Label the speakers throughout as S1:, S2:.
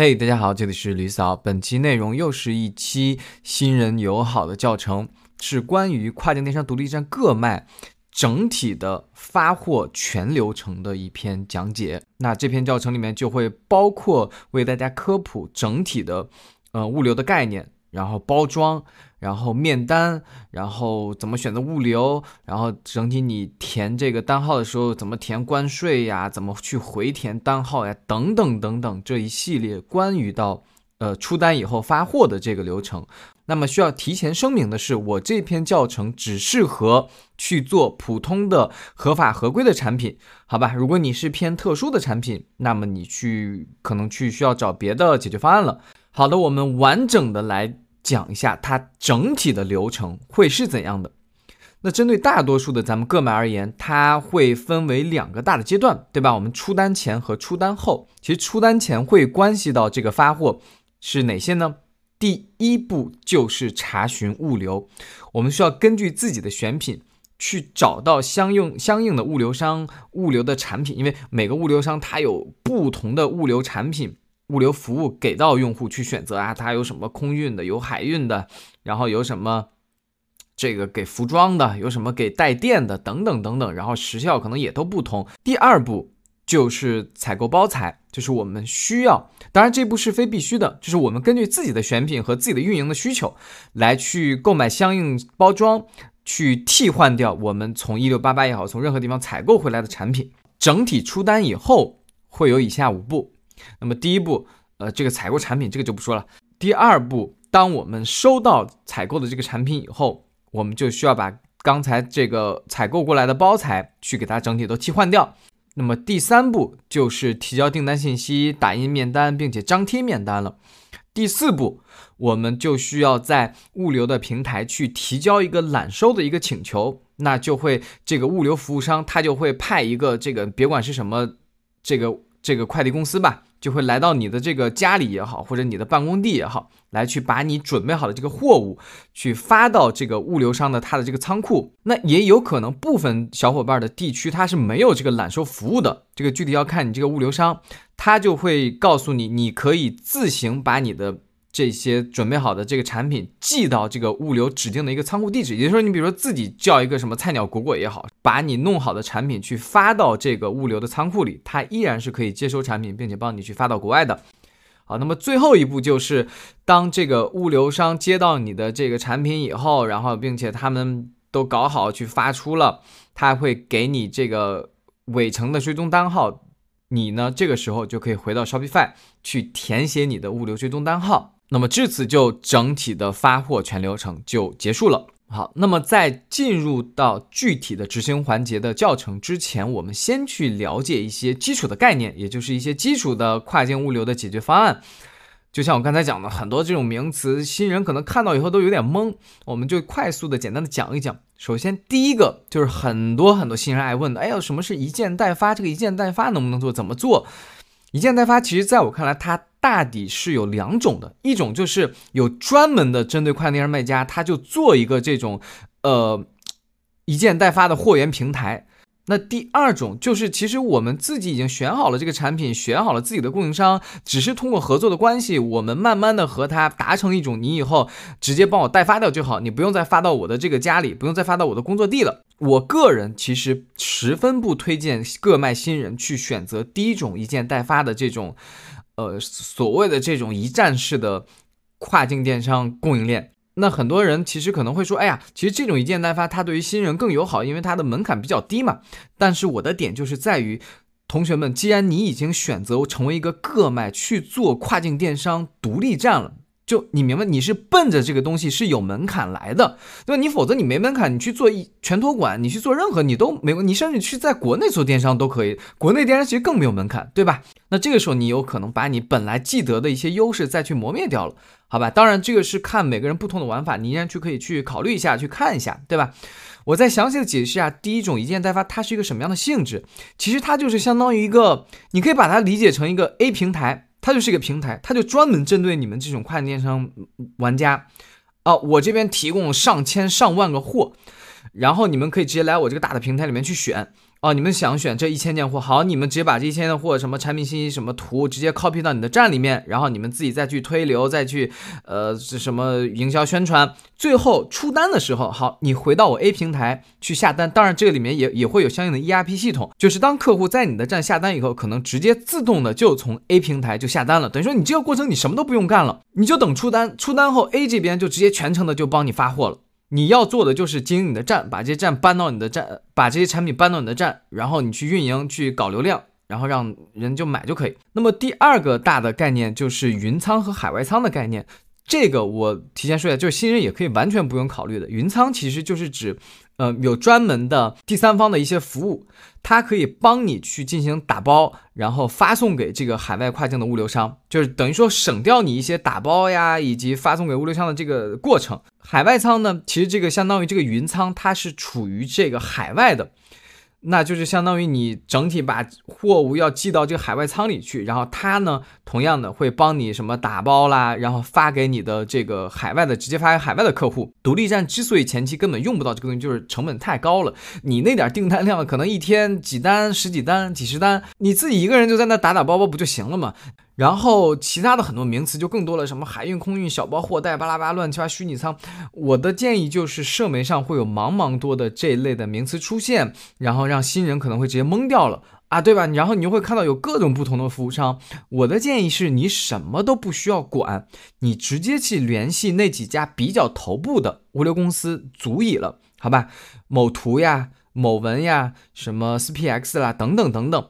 S1: 嘿，大家好，这里是吕嫂。本期内容又是一期新人友好的教程，是关于跨境电商独立站各卖整体的发货全流程的一篇讲解。那这篇教程里面就会包括为大家科普整体的呃物流的概念，然后包装。然后面单，然后怎么选择物流，然后整体你填这个单号的时候怎么填关税呀，怎么去回填单号呀，等等等等这一系列关于到呃出单以后发货的这个流程。那么需要提前声明的是，我这篇教程只适合去做普通的合法合规的产品，好吧？如果你是偏特殊的产品，那么你去可能去需要找别的解决方案了。好的，我们完整的来。讲一下它整体的流程会是怎样的？那针对大多数的咱们个买而言，它会分为两个大的阶段，对吧？我们出单前和出单后，其实出单前会关系到这个发货是哪些呢？第一步就是查询物流，我们需要根据自己的选品去找到相应相应的物流商物流的产品，因为每个物流商它有不同的物流产品。物流服务给到用户去选择啊，它有什么空运的，有海运的，然后有什么这个给服装的，有什么给带电的，等等等等，然后时效可能也都不同。第二步就是采购包材，就是我们需要，当然这步是非必须的，就是我们根据自己的选品和自己的运营的需求来去购买相应包装，去替换掉我们从一六八八也好，从任何地方采购回来的产品。整体出单以后会有以下五步。那么第一步，呃，这个采购产品这个就不说了。第二步，当我们收到采购的这个产品以后，我们就需要把刚才这个采购过来的包材去给它整体都替换掉。那么第三步就是提交订单信息、打印面单，并且张贴面单了。第四步，我们就需要在物流的平台去提交一个揽收的一个请求，那就会这个物流服务商他就会派一个这个别管是什么这个这个快递公司吧。就会来到你的这个家里也好，或者你的办公地也好，来去把你准备好的这个货物去发到这个物流商的他的这个仓库。那也有可能部分小伙伴的地区他是没有这个揽收服务的，这个具体要看你这个物流商，他就会告诉你，你可以自行把你的。这些准备好的这个产品寄到这个物流指定的一个仓库地址，也就是说，你比如说自己叫一个什么菜鸟果果也好，把你弄好的产品去发到这个物流的仓库里，它依然是可以接收产品，并且帮你去发到国外的。好，那么最后一步就是，当这个物流商接到你的这个产品以后，然后并且他们都搞好去发出了，他会给你这个尾程的追踪单号，你呢这个时候就可以回到 Shopify 去填写你的物流追踪单号。那么至此就整体的发货全流程就结束了。好，那么在进入到具体的执行环节的教程之前，我们先去了解一些基础的概念，也就是一些基础的跨境物流的解决方案。就像我刚才讲的，很多这种名词，新人可能看到以后都有点懵，我们就快速的、简单的讲一讲。首先，第一个就是很多很多新人爱问的，哎呀，什么是一件代发？这个一件代发能不能做？怎么做？一件代发，其实在我看来，它大抵是有两种的，一种就是有专门的针对快递电商卖家，他就做一个这种，呃，一件代发的货源平台。那第二种就是，其实我们自己已经选好了这个产品，选好了自己的供应商，只是通过合作的关系，我们慢慢的和他达成一种，你以后直接帮我代发掉就好，你不用再发到我的这个家里，不用再发到我的工作地了。我个人其实十分不推荐各卖新人去选择第一种一件代发的这种，呃，所谓的这种一站式的跨境电商供应链。那很多人其实可能会说，哎呀，其实这种一件代发它对于新人更友好，因为它的门槛比较低嘛。但是我的点就是在于，同学们，既然你已经选择成为一个个卖去做跨境电商独立站了。就你明白，你是奔着这个东西是有门槛来的，对吧？你否则你没门槛，你去做一全托管，你去做任何你都没有，你甚至去在国内做电商都可以。国内电商其实更没有门槛，对吧？那这个时候你有可能把你本来既得的一些优势再去磨灭掉了，好吧？当然这个是看每个人不同的玩法，你依然去可以去考虑一下，去看一下，对吧？我再详细的解释一下，第一种一件代发它是一个什么样的性质？其实它就是相当于一个，你可以把它理解成一个 A 平台。它就是一个平台，它就专门针对你们这种跨境电商玩家，啊，我这边提供上千上万个货，然后你们可以直接来我这个大的平台里面去选，哦，你们想选这一千件货，好，你们直接把这一千件货什么产品信息、什么图直接 copy 到你的站里面，然后你们自己再去推流，再去呃是什么营销宣传，最后出单的时候，好，你回到我 A 平台去下单。当然，这个里面也也会有相应的 ERP 系统，就是当客户在你的站下单以后，可能直接自动的就从 A 平台就下单了，等于说你这个过程你什么都不用干了，你就等出单，出单后 A 这边就直接全程的就帮你发货了。你要做的就是经营你的站，把这些站搬到你的站，把这些产品搬到你的站，然后你去运营，去搞流量，然后让人就买就可以。那么第二个大的概念就是云仓和海外仓的概念，这个我提前说一下，就是新人也可以完全不用考虑的。云仓其实就是指。呃，有专门的第三方的一些服务，它可以帮你去进行打包，然后发送给这个海外跨境的物流商，就是等于说省掉你一些打包呀，以及发送给物流商的这个过程。海外仓呢，其实这个相当于这个云仓，它是处于这个海外的。那就是相当于你整体把货物要寄到这个海外仓里去，然后他呢，同样的会帮你什么打包啦，然后发给你的这个海外的，直接发给海外的客户。独立站之所以前期根本用不到这个东西，就是成本太高了。你那点订单量可能一天几单、十几单、几十单，你自己一个人就在那打打包包不就行了吗？然后其他的很多名词就更多了，什么海运、空运、小包货代、巴拉巴拉乱七八虚拟仓。我的建议就是，社媒上会有茫茫多的这一类的名词出现，然后让新人可能会直接懵掉了啊，对吧？然后你就会看到有各种不同的服务商。我的建议是你什么都不需要管，你直接去联系那几家比较头部的物流公司足矣了，好吧？某图呀、某文呀、什么 SPX 啦，等等等等。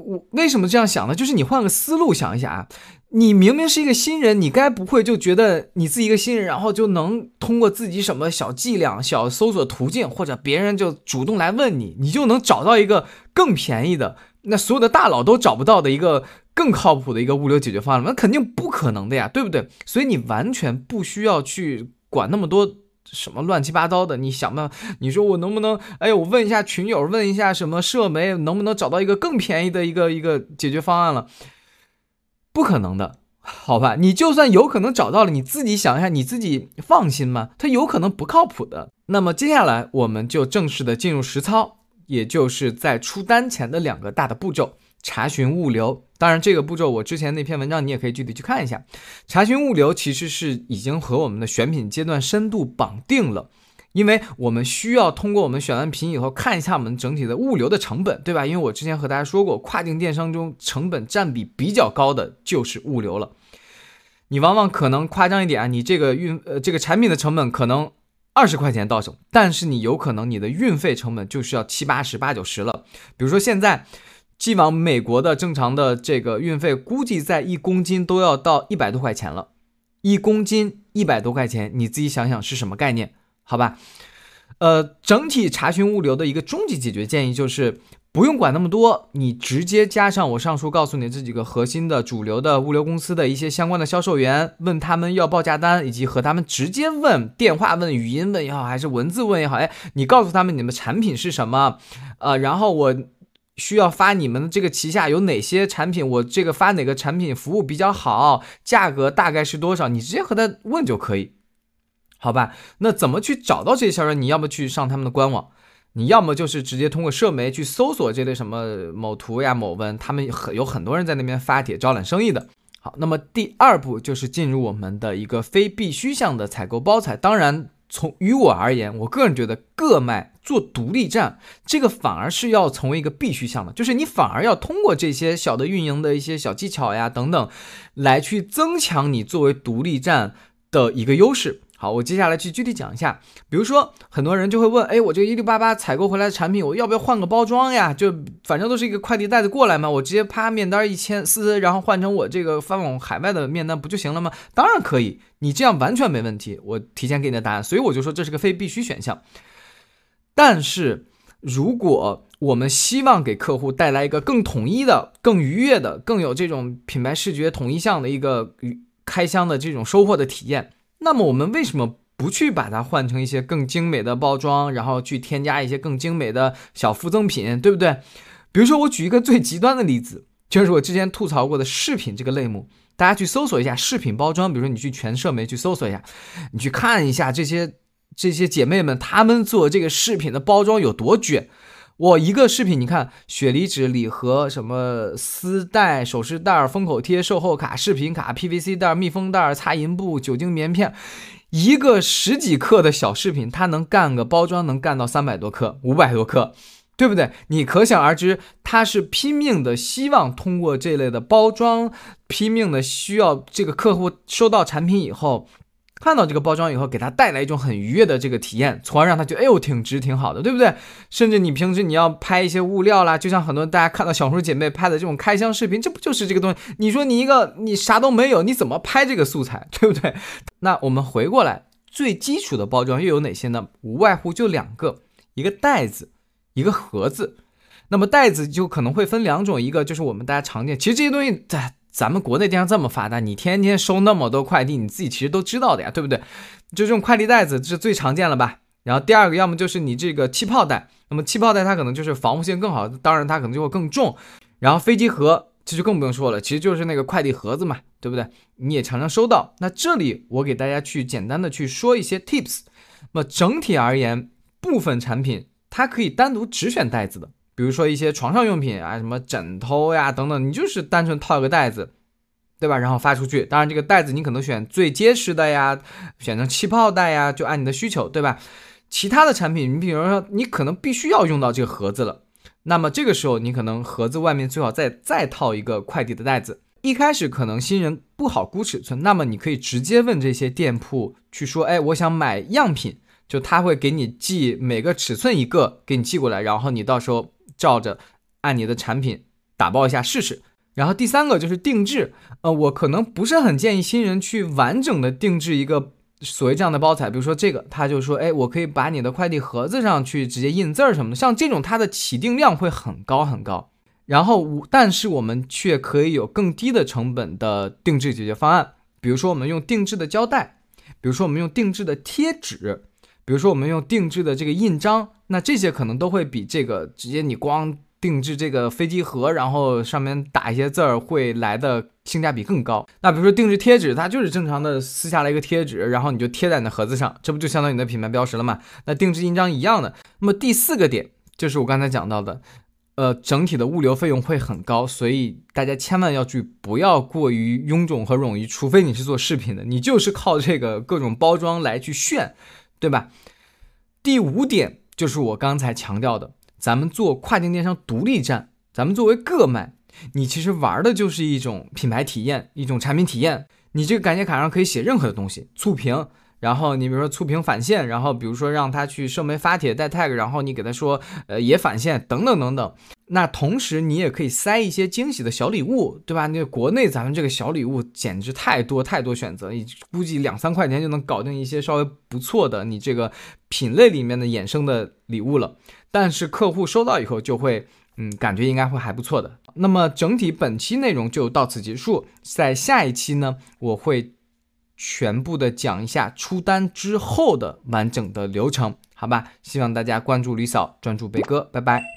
S1: 我为什么这样想呢？就是你换个思路想一下啊，你明明是一个新人，你该不会就觉得你自己一个新人，然后就能通过自己什么小伎俩、小搜索途径，或者别人就主动来问你，你就能找到一个更便宜的，那所有的大佬都找不到的一个更靠谱的一个物流解决方案那肯定不可能的呀，对不对？所以你完全不需要去管那么多。什么乱七八糟的？你想吧，你说我能不能？哎我问一下群友，问一下什么社媒，能不能找到一个更便宜的一个一个解决方案了？不可能的，好吧？你就算有可能找到了，你自己想一下，你自己放心吗？它有可能不靠谱的。那么接下来我们就正式的进入实操，也就是在出单前的两个大的步骤。查询物流，当然这个步骤我之前那篇文章你也可以具体去看一下。查询物流其实是已经和我们的选品阶段深度绑定了，因为我们需要通过我们选完品以后看一下我们整体的物流的成本，对吧？因为我之前和大家说过，跨境电商中成本占比比较高的就是物流了。你往往可能夸张一点啊，你这个运呃这个产品的成本可能二十块钱到手，但是你有可能你的运费成本就是要七八十八九十了。比如说现在。寄往美国的正常的这个运费，估计在一公斤都要到一百多块钱了。一公斤一百多块钱，你自己想想是什么概念？好吧，呃，整体查询物流的一个终极解决建议就是不用管那么多，你直接加上我上述告诉你这几个核心的主流的物流公司的一些相关的销售员，问他们要报价单，以及和他们直接问，电话问、语音问也好，还是文字问也好，哎，你告诉他们你们产品是什么，呃，然后我。需要发你们这个旗下有哪些产品？我这个发哪个产品服务比较好？价格大概是多少？你直接和他问就可以，好吧？那怎么去找到这些销售？你要么去上他们的官网，你要么就是直接通过社媒去搜索这类什么某图呀、某文，他们很有很多人在那边发帖招揽生意的。好，那么第二步就是进入我们的一个非必须项的采购包材，当然。从于我而言，我个人觉得各卖做独立站，这个反而是要成为一个必须项的，就是你反而要通过这些小的运营的一些小技巧呀等等，来去增强你作为独立站的一个优势。好，我接下来去具体讲一下。比如说，很多人就会问，哎，我这个一六八八采购回来的产品，我要不要换个包装呀？就反正都是一个快递袋子过来嘛，我直接啪面单一签撕，然后换成我这个发往海外的面单不就行了吗？当然可以，你这样完全没问题。我提前给你的答案，所以我就说这是个非必须选项。但是，如果我们希望给客户带来一个更统一的、更愉悦的、更有这种品牌视觉统一项的一个开箱的这种收获的体验。那么我们为什么不去把它换成一些更精美的包装，然后去添加一些更精美的小附赠品，对不对？比如说，我举一个最极端的例子，就是我之前吐槽过的饰品这个类目，大家去搜索一下饰品包装，比如说你去全社媒去搜索一下，你去看一下这些这些姐妹们她们做这个饰品的包装有多卷。我一个饰品，你看，雪梨纸礼盒、什么丝带、首饰袋、封口贴、售后卡、视频卡、PVC 袋、密封袋、擦银布、酒精棉片，一个十几克的小饰品，它能干个包装，能干到三百多克、五百多克，对不对？你可想而知，它是拼命的希望通过这类的包装，拼命的需要这个客户收到产品以后。看到这个包装以后，给他带来一种很愉悦的这个体验，从而让他觉得哎呦挺值挺好的，对不对？甚至你平时你要拍一些物料啦，就像很多大家看到小红书姐妹拍的这种开箱视频，这不就是这个东西？你说你一个你啥都没有，你怎么拍这个素材，对不对？那我们回过来，最基础的包装又有哪些呢？无外乎就两个，一个袋子，一个盒子。那么袋子就可能会分两种，一个就是我们大家常见，其实这些东西在。咱们国内电商这么发达，你天天收那么多快递，你自己其实都知道的呀，对不对？就这种快递袋子是最常见了吧？然后第二个，要么就是你这个气泡袋，那么气泡袋它可能就是防护性更好，当然它可能就会更重。然后飞机盒这就更不用说了，其实就是那个快递盒子嘛，对不对？你也常常收到。那这里我给大家去简单的去说一些 tips。那么整体而言，部分产品它可以单独只选袋子的。比如说一些床上用品啊，什么枕头呀等等，你就是单纯套一个袋子，对吧？然后发出去。当然，这个袋子你可能选最结实的呀，选成气泡袋呀，就按你的需求，对吧？其他的产品，你比如说你可能必须要用到这个盒子了，那么这个时候你可能盒子外面最好再再套一个快递的袋子。一开始可能新人不好估尺寸，那么你可以直接问这些店铺去说，哎，我想买样品，就他会给你寄每个尺寸一个给你寄过来，然后你到时候。照着按你的产品打包一下试试，然后第三个就是定制。呃，我可能不是很建议新人去完整的定制一个所谓这样的包材，比如说这个，他就说，哎，我可以把你的快递盒子上去直接印字儿什么的，像这种它的起订量会很高很高。然后，但是我们却可以有更低的成本的定制解决方案，比如说我们用定制的胶带，比如说我们用定制的贴纸。比如说，我们用定制的这个印章，那这些可能都会比这个直接你光定制这个飞机盒，然后上面打一些字儿，会来的性价比更高。那比如说定制贴纸，它就是正常的撕下来一个贴纸，然后你就贴在你的盒子上，这不就相当于你的品牌标识了吗？那定制印章一样的。那么第四个点就是我刚才讲到的，呃，整体的物流费用会很高，所以大家千万要注意，不要过于臃肿和冗余，除非你是做饰品的，你就是靠这个各种包装来去炫。对吧？第五点就是我刚才强调的，咱们做跨境电商独立站，咱们作为个卖，你其实玩的就是一种品牌体验，一种产品体验。你这个感谢卡上可以写任何的东西，触屏，然后你比如说触屏返现，然后比如说让他去社媒发帖带 tag，然后你给他说，呃，也返现等等等等。那同时，你也可以塞一些惊喜的小礼物，对吧？那国内咱们这个小礼物简直太多太多选择，你估计两三块钱就能搞定一些稍微不错的你这个品类里面的衍生的礼物了。但是客户收到以后就会，嗯，感觉应该会还不错的。那么整体本期内容就到此结束，在下一期呢，我会全部的讲一下出单之后的完整的流程，好吧？希望大家关注李嫂，专注贝哥，拜拜。